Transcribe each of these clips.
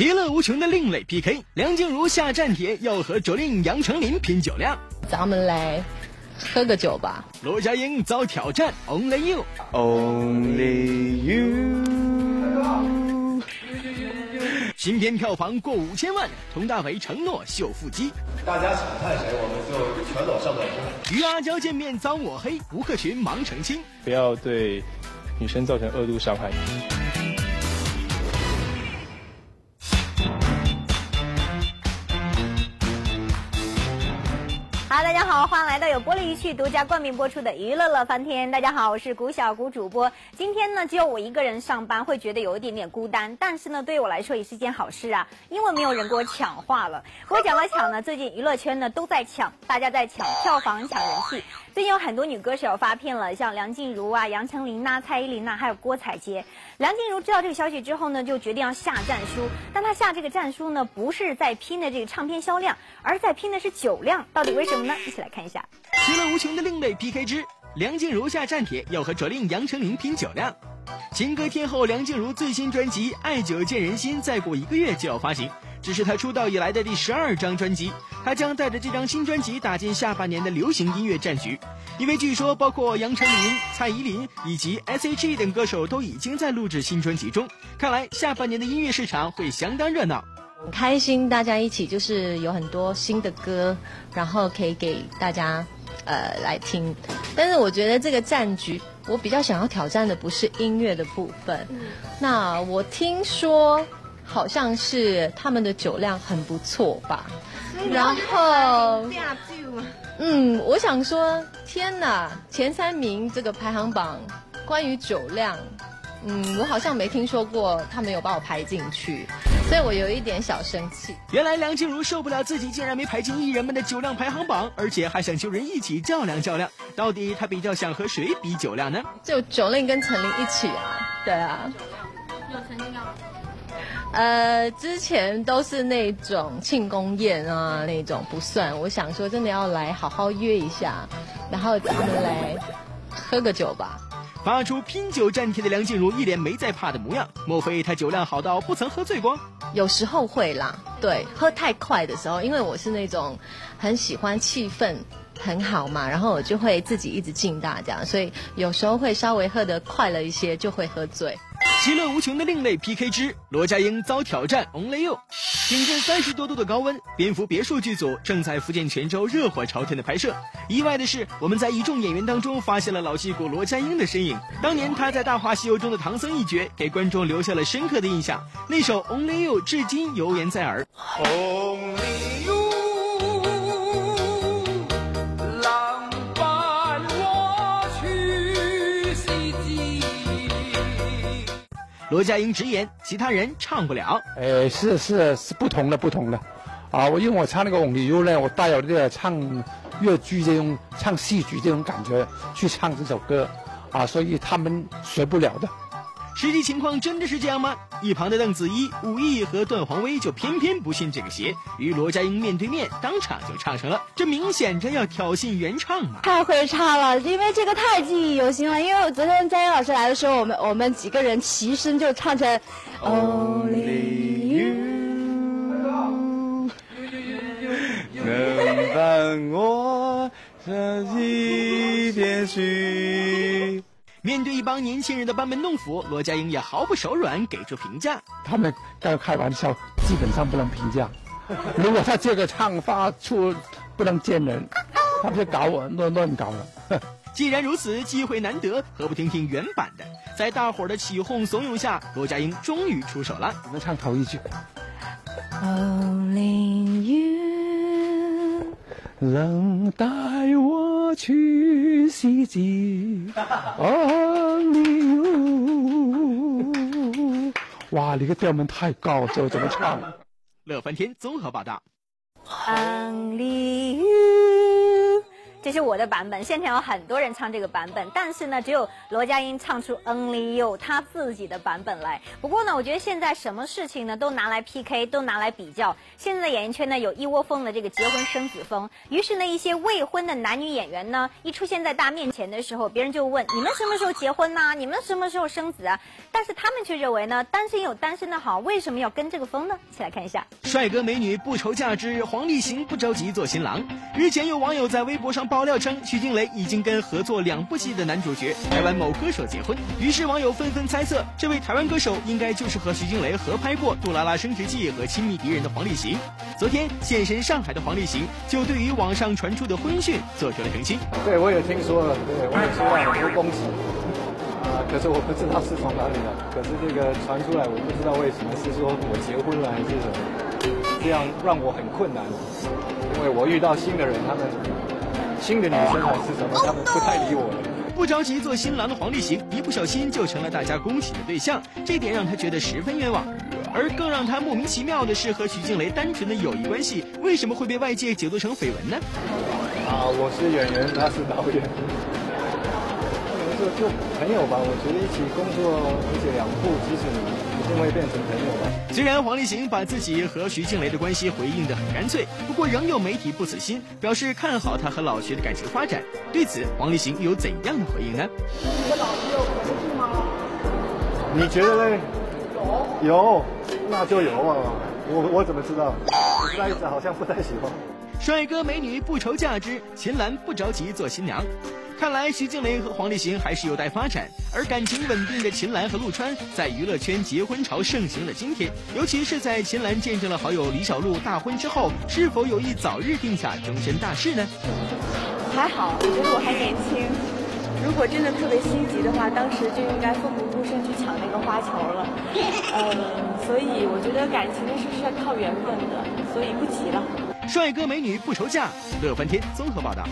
其乐无穷的另类 PK，梁静茹下战帖要和卓令、杨丞琳拼酒量，咱们来喝个酒吧。罗家英遭挑战，Only You，Only You。新片票房过五千万，佟大为承诺秀腹肌。大家想看谁，我们就全裸上短视与阿娇见面遭抹黑，吴克群忙澄清，不要对女生造成恶度伤害。大家好，欢迎来到由玻璃一趣独家冠名播出的《娱乐乐翻天》。大家好，我是谷小谷主播。今天呢，只有我一个人上班，会觉得有一点点孤单。但是呢，对于我来说也是件好事啊，因为没有人给我抢话了。我讲到抢呢，最近娱乐圈呢都在抢，大家在抢票房、抢人气。最近有很多女歌手发片了，像梁静茹啊、杨丞琳呐、蔡依林呐，还有郭采洁。梁静茹知道这个消息之后呢，就决定要下战书。但她下这个战书呢，不是在拼的这个唱片销量，而在拼的是酒量。到底为什么呢？一起来看一下。其乐无穷的另类 PK 之梁静茹下战帖要和卓令、杨丞琳拼酒量。情歌天后梁静茹最新专辑《爱久见人心》再过一个月就要发行，这是他出道以来的第十二张专辑。他将带着这张新专辑打进下半年的流行音乐战局，因为据说包括杨丞琳、蔡依林以及 S.H.E 等歌手都已经在录制新专辑中。看来下半年的音乐市场会相当热闹。很开心，大家一起就是有很多新的歌，然后可以给大家呃来听。但是我觉得这个战局，我比较想要挑战的不是音乐的部分。那我听说好像是他们的酒量很不错吧？然后，嗯，我想说，天哪，前三名这个排行榜关于酒量。嗯，我好像没听说过他们有把我排进去，所以我有一点小生气。原来梁静茹受不了自己竟然没排进艺人们的酒量排行榜，而且还想求人一起较量较量。到底她比较想和谁比酒量呢？就九令跟陈琳一起啊，对啊。有曾经要？呃，之前都是那种庆功宴啊，那种不算。我想说，真的要来好好约一下，然后咱们来喝个酒吧。发出拼酒战帖的梁静茹一脸没在怕的模样，莫非她酒量好到不曾喝醉过？有时候会啦，对，喝太快的时候，因为我是那种很喜欢气氛很好嘛，然后我就会自己一直敬大家，所以有时候会稍微喝得快了一些，就会喝醉。极乐无穷的另类 PK 之罗家英遭挑战 Only You，顶着三十多度的高温，蝙蝠别墅剧组正在福建泉州热火朝天的拍摄。意外的是，我们在一众演员当中发现了老戏骨罗家英的身影。当年他在《大话西游》中的唐僧一角，给观众留下了深刻的印象。那首 Only You 至今犹言在耳。Only You。罗家英直言，其他人唱不了。哎，是是是不同的不同的，啊，我因为我唱那个《Only You》呢，我带有这个唱越剧这种、唱戏剧这种感觉去唱这首歌，啊，所以他们学不了的。实际情况真的是这样吗？一旁的邓紫衣、武艺和段黄威就偏偏不信这个邪，与罗家英面对面，当场就唱成了。这明显着要挑衅原唱嘛！太会唱了，因为这个太记忆犹新了。因为昨天佳音老师来的时候，我们我们几个人齐声就唱成 Only You，能伴我这一片许。面对一帮年轻人的班门弄斧，罗家英也毫不手软，给出评价。他们刚开玩笑，基本上不能评价。如果他这个唱法出不能见人，他不就搞我乱乱搞了。既然如此，机会难得，何不听听原版的？在大伙儿的起哄怂恿下，罗家英终于出手了。我们唱头一句。Only you 能带我去西极。Only you。哇，你个调门太高，这怎么唱？乐翻天综合报道。Only you。这是我的版本，现场有很多人唱这个版本，但是呢，只有罗家英唱出 Only You 他自己的版本来。不过呢，我觉得现在什么事情呢都拿来 PK，都拿来比较。现在的演艺圈呢有一窝蜂的这个结婚生子风，于是呢一些未婚的男女演员呢一出现在大面前的时候，别人就问你们什么时候结婚呐？你们什么时候生子啊？但是他们却认为呢单身有单身的好，为什么要跟这个风呢？一起来看一下，帅哥美女不愁嫁之，黄立行不着急做新郎。日前有网友在微博上。爆料称，徐静蕾已经跟合作两部戏的男主角台湾某歌手结婚，于是网友纷纷猜测，这位台湾歌手应该就是和徐静蕾合拍过《杜拉拉升职记》和《亲密敌人》的黄立行。昨天现身上海的黄立行就对于网上传出的婚讯做出了澄清。对，我也听说了，对我也收到很多恭喜，啊，可是我不知道是从哪里来，可是这个传出来，我不知道为什么是说我结婚了还是什么，这样让我很困难，因为我遇到新的人，他们。新的女生还是什么？他们不太理我了。不着急做新郎的黄立行，一不小心就成了大家恭喜的对象，这点让他觉得十分冤枉。而更让他莫名其妙的是，和徐静蕾单纯的友谊关系，为什么会被外界解读成绯闻呢？啊，我是演员，他是导演，就就朋友吧。我觉得一起工作，而且两部，即使你。因为变成朋友了。虽然黄立行把自己和徐静蕾的关系回应得很干脆，不过仍有媒体不死心，表示看好他和老徐的感情发展。对此，黄立行有怎样的回应呢？你和老徐有合作吗？你觉得呢？有，有，那就有啊。我我怎么知道？那一子好像不太喜欢。帅哥美女不愁嫁之，秦岚不着急做新娘。看来徐静蕾和黄立行还是有待发展，而感情稳定的秦岚和陆川，在娱乐圈结婚潮盛行的今天，尤其是在秦岚见证了好友李小璐大婚之后，是否有意早日定下终身大事呢？还好，我觉得我还年轻。如果真的特别心急的话，当时就应该奋不顾身去抢那个花球了。嗯，所以我觉得感情的事是要靠缘分的，所以不急了。帅哥美女不愁嫁，乐翻天综合报道。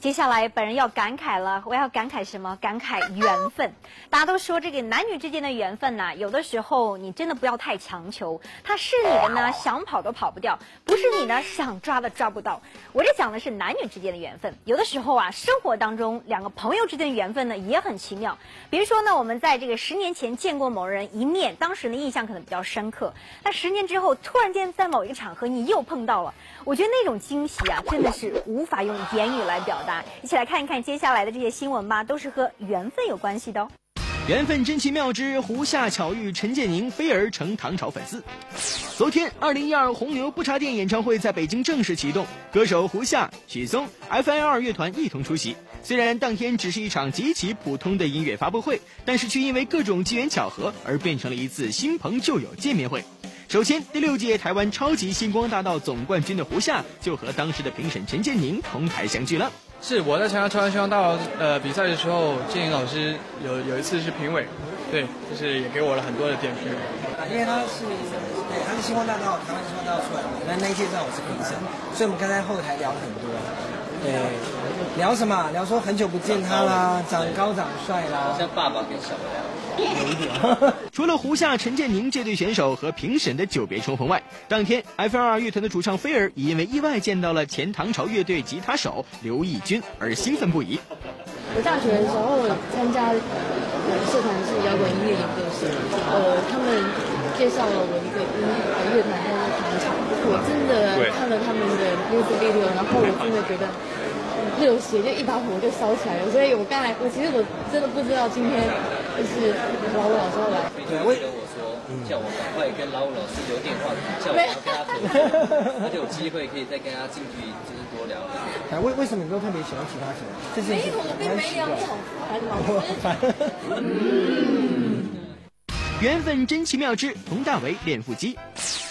接下来，本人要感慨了。我要感慨什么？感慨缘分。大家都说这个男女之间的缘分呐，有的时候你真的不要太强求。他是你的呢，想跑都跑不掉；不是你的，想抓都抓不到。我这讲的是男女之间的缘分。有的时候啊，生活当中两个朋友之间的缘分呢，也很奇妙。比如说呢，我们在这个十年前见过某人一面，当时的印象可能比较深刻。那十年之后，突然间在某一个场合你又碰到了，我觉得那种惊喜啊，真的是无法用言语来表达。一起来看一看接下来的这些新闻吧，都是和缘分有关系的哦。缘分真奇妙之胡夏巧遇陈建宁，飞儿成唐朝粉丝。昨天，二零一二红牛不插电演唱会在北京正式启动，歌手胡夏、许嵩、F.I.R 乐团一同出席。虽然当天只是一场极其普通的音乐发布会，但是却因为各种机缘巧合而变成了一次新朋旧友见面会。首先，第六届台湾超级星光大道总冠军的胡夏就和当时的评审陈建宁同台相聚了。是我在参加超级星光大道呃比赛的时候，建宁老师有有一次是评委，对，就是也给我了很多的点评。因为他是对他是星光大道台湾星光大道出来的，那那一届上我是评审，所以我们刚才后台聊了很多。对，聊什么？聊说很久不见他啦，长高长帅啦，像爸爸跟小梁。有一点。除了胡夏、陈建宁这对选手和评审的久别重逢外，当天 F.R 乐团的主唱菲儿也因为意外见到了前唐朝乐队吉他手刘义军而兴奋不已。我大学的时候参加呃社团是摇滚音乐研究生，呃，他们介绍了我一个音乐团叫做唐朝，我真的看了他们的 music video，然后我真的觉得。热血就一把火就烧起来了，所以我刚才我其实我真的不知道今天就是老老师要来。对，跟我说，叫我赶快跟老老师留电话，叫我要跟他合，他就有机会可以再跟他近距离就是多聊聊。哎，为为什么你都特别喜欢其他手？没有，我并没有，好烦哦。缘分真奇妙之佟大为练腹肌。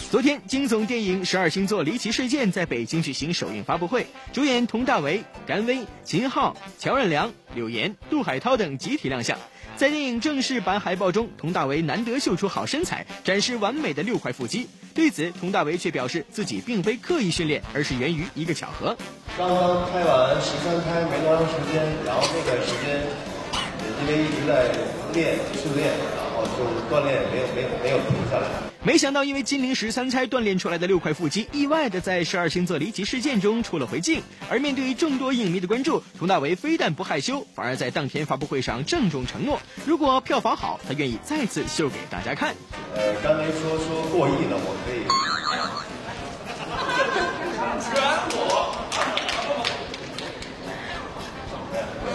昨天，惊悚电影《十二星座离奇事件》在北京举行首映发布会，主演佟大为、甘薇、秦昊、乔任梁、柳岩、杜海涛等集体亮相。在电影正式版海报中，佟大为难得秀出好身材，展示完美的六块腹肌。对此，佟大为却表示自己并非刻意训练，而是源于一个巧合。刚刚拍完十三拍没多长时间，然后那段时间因为一直在练训练。后就是锻炼没有没有没有停下来。没想到，因为金陵十三钗锻炼出来的六块腹肌，意外的在十二星座离奇事件中出了回镜。而面对众多影迷的关注，佟大为非但不害羞，反而在当天发布会上郑重承诺，如果票房好，他愿意再次秀给大家看。呃，刚才说说过亿了，我可以。全裸。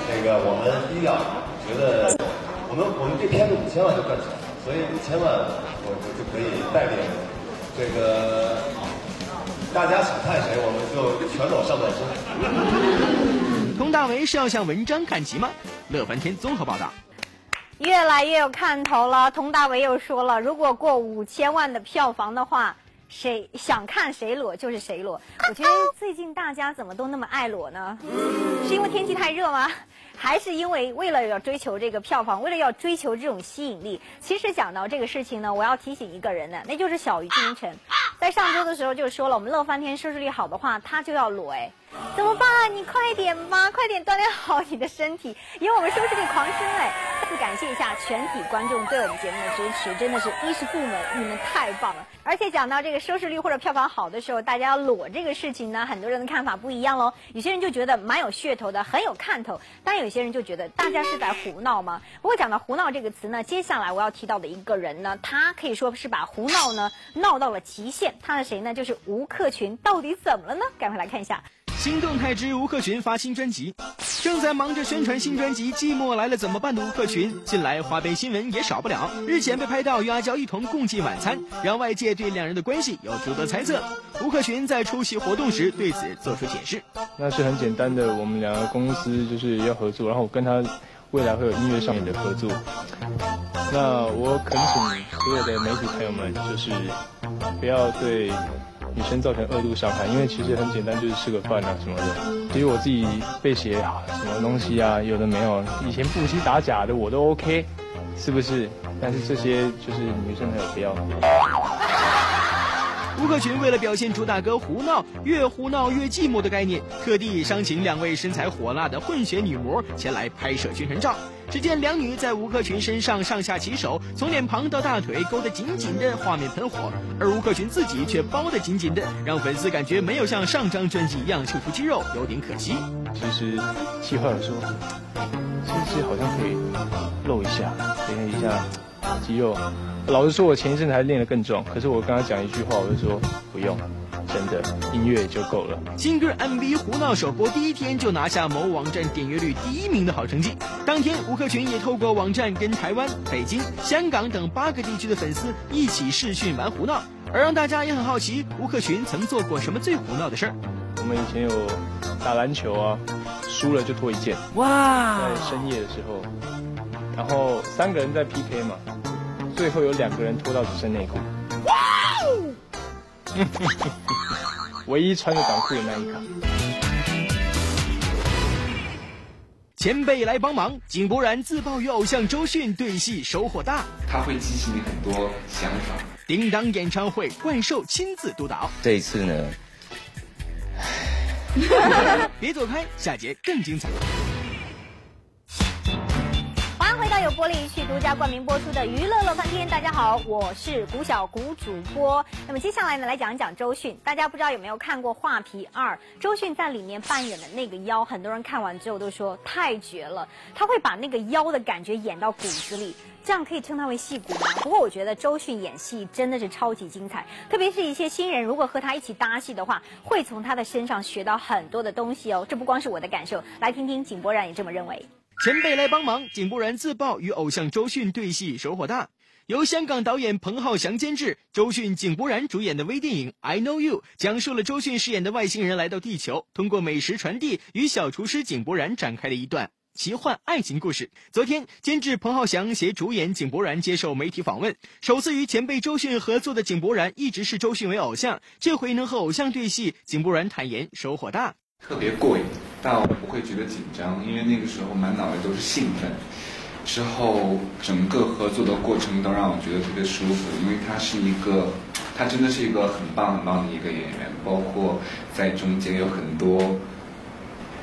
那个，我们一定要觉得，我们我们这片子五千万就赚钱，所以五千万我我就可以带领这个大家想看谁，我们就全裸上半身。佟大为是要向文章看齐吗？乐翻天综合报道。越来越有看头了。佟大为又说了，如果过五千万的票房的话，谁想看谁裸就是谁裸。我觉得最近大家怎么都那么爱裸呢？是因为天气太热吗？还是因为为了要追求这个票房，为了要追求这种吸引力？其实讲到这个事情呢，我要提醒一个人呢，那就是小鱼金晨，在上周的时候就说了，我们乐翻天收视率好的话，他就要裸哎。怎么办？你快点吧，快点锻炼好你的身体，因为我们收视率狂升哎！感谢一下全体观众对我们节目的支持，真的是衣食父母，你们太棒了！而且讲到这个收视率或者票房好的时候，大家要裸这个事情呢，很多人的看法不一样喽。有些人就觉得蛮有噱头的，很有看头；但有些人就觉得大家是在胡闹吗？不过讲到胡闹这个词呢，接下来我要提到的一个人呢，他可以说是把胡闹呢闹到了极限。他是谁呢？就是吴克群。到底怎么了呢？赶快来看一下。新动态之吴克群发新专辑，正在忙着宣传新专辑《寂寞来了怎么办》的吴克群，近来花边新闻也少不了。日前被拍到与阿娇一同共进晚餐，让外界对两人的关系有诸多猜测。吴克群在出席活动时对此做出解释：“那是很简单的，我们两个公司就是要合作，然后我跟他未来会有音乐上面的合作。那我恳请所有的媒体朋友们，就是不要对。”女生造成恶度伤害，因为其实很简单，就是吃个饭啊什么的。其实我自己被写什么东西啊，有的没有。以前不惜打假的我都 OK，是不是？但是这些就是女生朋友不要。吴克群为了表现主打歌“胡闹”越胡闹越寂寞的概念，特地商请两位身材火辣的混血女模前来拍摄宣传照。只见两女在吴克群身上上下其手，从脸庞到大腿勾得紧紧的，画面喷火；而吴克群自己却包得紧紧的，让粉丝感觉没有像上张专辑一样秀出肌肉，有点可惜。其实，计划说，其实好像可以露一下，表现一下肌肉。老实说，我前一阵子还练得更重，可是我刚刚讲一句话，我就说不用。真的音乐就够了。新歌 MV 胡闹首播第一天就拿下某网站点阅率第一名的好成绩。当天，吴克群也透过网站跟台湾、北京、香港等八个地区的粉丝一起试训玩胡闹，而让大家也很好奇，吴克群曾做过什么最胡闹的事儿。我们以前有打篮球啊，输了就脱一件。哇！在深夜的时候，然后三个人在 PK 嘛，最后有两个人脱到只剩内裤。唯一穿着短裤的那一个。前辈来帮忙，井柏然自曝与偶像周迅对戏收获大。他会激起你很多想法。叮当演唱会，怪兽亲自督导。这一次呢，别走开，下节更精彩。有玻璃去独家冠名播出的娱乐乐翻天，大家好，我是古小古主播。那么接下来呢，来讲一讲周迅。大家不知道有没有看过《画皮二》？周迅在里面扮演的那个妖，很多人看完之后都说太绝了。他会把那个妖的感觉演到骨子里，这样可以称他为戏骨吗？不过我觉得周迅演戏真的是超级精彩，特别是一些新人如果和他一起搭戏的话，会从他的身上学到很多的东西哦。这不光是我的感受，来听听井柏然也这么认为。前辈来帮忙，井柏然自曝与偶像周迅对戏收获大。由香港导演彭浩翔监制，周迅、井柏然主演的微电影《I Know You》讲述了周迅饰演的外星人来到地球，通过美食传递与小厨师井柏然展开的一段奇幻爱情故事。昨天，监制彭浩翔携主演井柏然接受媒体访问，首次与前辈周迅合作的井柏然一直视周迅为偶像，这回能和偶像对戏，井柏然坦言收获大。特别过瘾，但我不会觉得紧张，因为那个时候满脑袋都是兴奋。之后整个合作的过程都让我觉得特别舒服，因为他是一个，他真的是一个很棒很棒的一个演员，包括在中间有很多，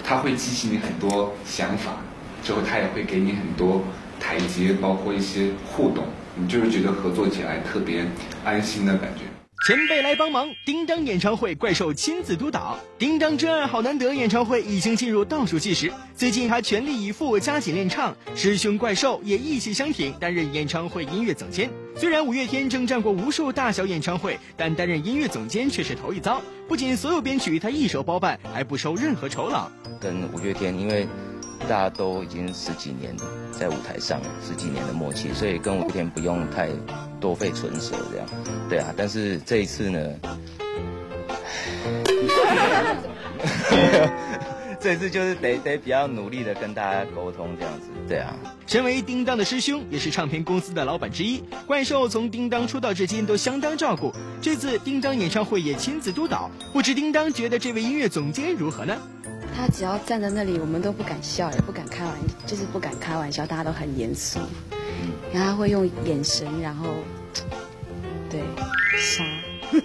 他会激起你很多想法，之后他也会给你很多台阶，包括一些互动，你就是觉得合作起来特别安心的感觉。前辈来帮忙，叮当演唱会怪兽亲自督导。叮当真爱好难得演唱会已经进入倒数计时，最近他全力以赴加紧练唱，师兄怪兽也意气相挺，担任演唱会音乐总监。虽然五月天征战过无数大小演唱会，但担任音乐总监却是头一遭。不仅所有编曲他一手包办，还不收任何酬劳。跟五月天，因为大家都已经十几年在舞台上十几年的默契，所以跟五月天不用太多费唇舌这样。对啊，但是这一次呢，这次就是得得比较努力的跟大家沟通这样子。对啊，身为叮当的师兄，也是唱片公司的老板之一，怪兽从叮当出道至今都相当照顾。这次叮当演唱会也亲自督导，不知叮当觉得这位音乐总监如何呢？他只要站在那里，我们都不敢笑，也不敢开玩，就是不敢开玩笑，大家都很严肃。然后他会用眼神，然后对杀。他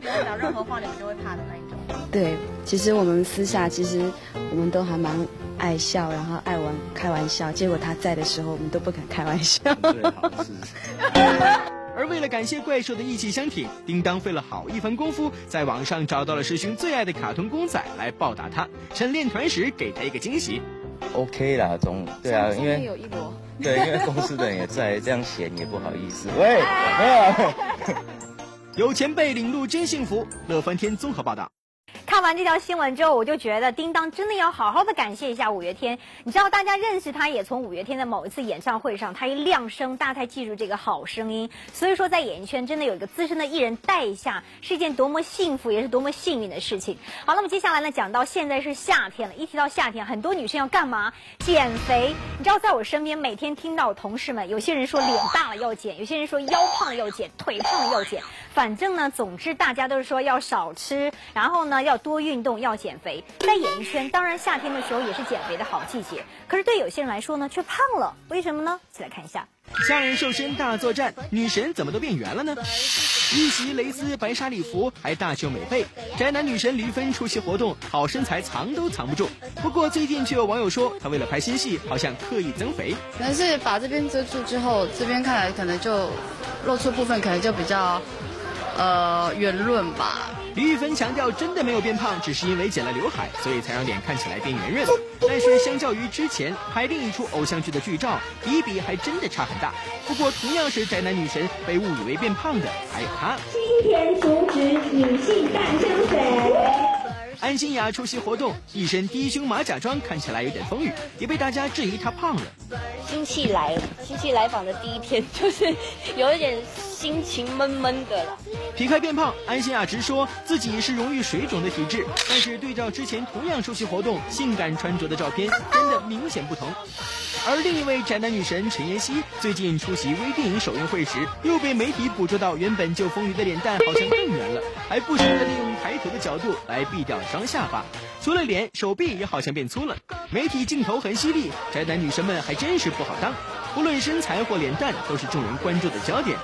表演任何话，你们就会怕的那一种。对，其实我们私下其实我们都还蛮爱笑，然后爱玩开玩笑。结果他在的时候，我们都不敢开玩笑。而 为了感谢怪兽的义气相挺，叮当费了好一番功夫，在网上找到了师兄最爱的卡通公仔来报答他，趁练团时给他一个惊喜。OK 啦，总对啊，因为有一波，对，因为公司的人也在，这样嫌也不好意思。喂，没有。有前辈领路真幸福。乐翻天综合报道。看完这条新闻之后，我就觉得叮当真的要好好的感谢一下五月天。你知道，大家认识他也从五月天的某一次演唱会上，他一亮声，大家才记住这个好声音。所以说，在演艺圈真的有一个资深的艺人带一下，是一件多么幸福，也是多么幸运的事情。好，那么接下来呢，讲到现在是夏天了，一提到夏天，很多女生要干嘛？减肥。你知道，在我身边每天听到同事们，有些人说脸大了要减，有些人说腰胖了要减，腿胖了要减。反正呢，总之大家都是说要少吃，然后呢要多运动，要减肥。在演艺圈，当然夏天的时候也是减肥的好季节。可是对有些人来说呢，却胖了，为什么呢？一起来看一下。夏日瘦身大作战，女神怎么都变圆了呢？一袭蕾丝白纱礼服，还大秀美背。宅男女神吕芬出席活动，好身材藏都藏不住。不过最近却有网友说，她为了拍新戏，好像刻意增肥。可能是把这边遮住之后，这边看来可能就露出部分，可能就比较。呃，圆润吧。李玉芬强调，真的没有变胖，只是因为剪了刘海，所以才让脸看起来变圆润。但是相较于之前拍另一出偶像剧的剧照，比一比还真的差很大。不过同样是宅男女神，被误以为变胖的还有她。今天阻止女性诞生。安心雅出席活动，一身低胸马甲装，看起来有点风雨，也被大家质疑她胖了。新气来了，新气来访的第一天，就是有一点心情闷闷的了。撇开变胖，安心雅直说自己是容易水肿的体质，但是对照之前同样出席活动，性感穿着的照片，真的明显不同。而另一位宅男女神陈妍希，最近出席微电影首映会时，又被媒体捕捉到原本就丰腴的脸蛋好像更圆了，还不时的利用抬头的角度来避掉双下巴。除了脸，手臂也好像变粗了。媒体镜头很犀利，宅男女神们还真是不好当，不论身材或脸蛋，都是众人关注的焦点。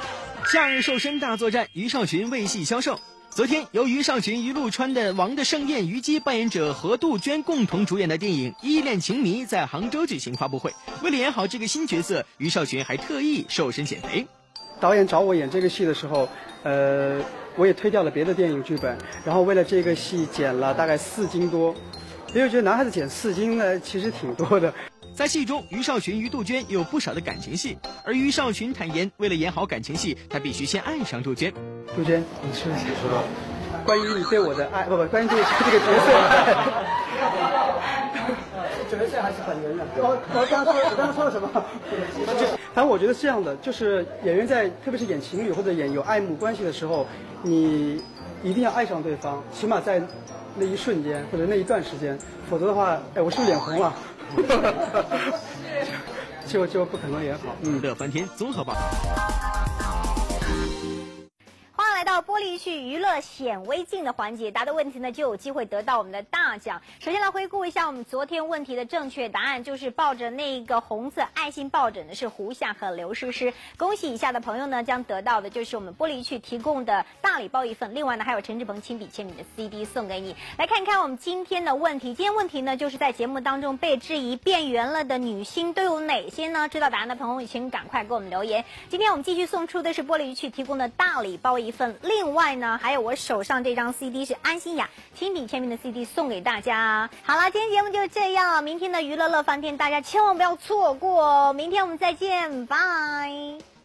夏日瘦身大作战，于少群为戏销售。昨天，由于少群与陆川的《王的盛宴》虞姬扮演者何杜鹃共同主演的电影《依恋情迷》在杭州举行发布会。为了演好这个新角色，于少群还特意瘦身减肥。导演找我演这个戏的时候，呃，我也推掉了别的电影剧本，然后为了这个戏减了大概四斤多。因为觉得男孩子减四斤呢，其实挺多的。在戏中，于少群与杜鹃有不少的感情戏，而于少群坦言，为了演好感情戏，他必须先爱上杜鹃。杜鹃，你说一下，关于你对我的爱，不不，关于这个这个角色。角色还是本人的。我我刚刚说我刚刚说了什么？反正我觉得是这样的，就是演员在特别是演情侣或者演有爱慕关系的时候，你一定要爱上对方，起码在那一瞬间或者那一段时间，否则的话，哎，我是不是脸红了？就就不可能演好。嗯，乐翻天综合报道。到玻璃去娱乐显微镜的环节，答的问题呢就有机会得到我们的大奖。首先来回顾一下我们昨天问题的正确答案，就是抱着那个红色爱心抱枕的是胡夏和刘诗诗。恭喜以下的朋友呢，将得到的就是我们玻璃去提供的大礼包一份，另外呢还有陈志鹏亲笔签名的 CD 送给你。来看看我们今天的问题，今天问题呢就是在节目当中被质疑变圆了的女星都有哪些呢？知道答案的朋友请赶快给我们留言。今天我们继续送出的是玻璃去提供的大礼包一份，另外呢还有我手上这张 CD 是安心雅亲笔签名的 CD 送给大家。好了，今天节目就这样，明天的娱乐乐翻天大家千万不要错过，明天我们再见，拜。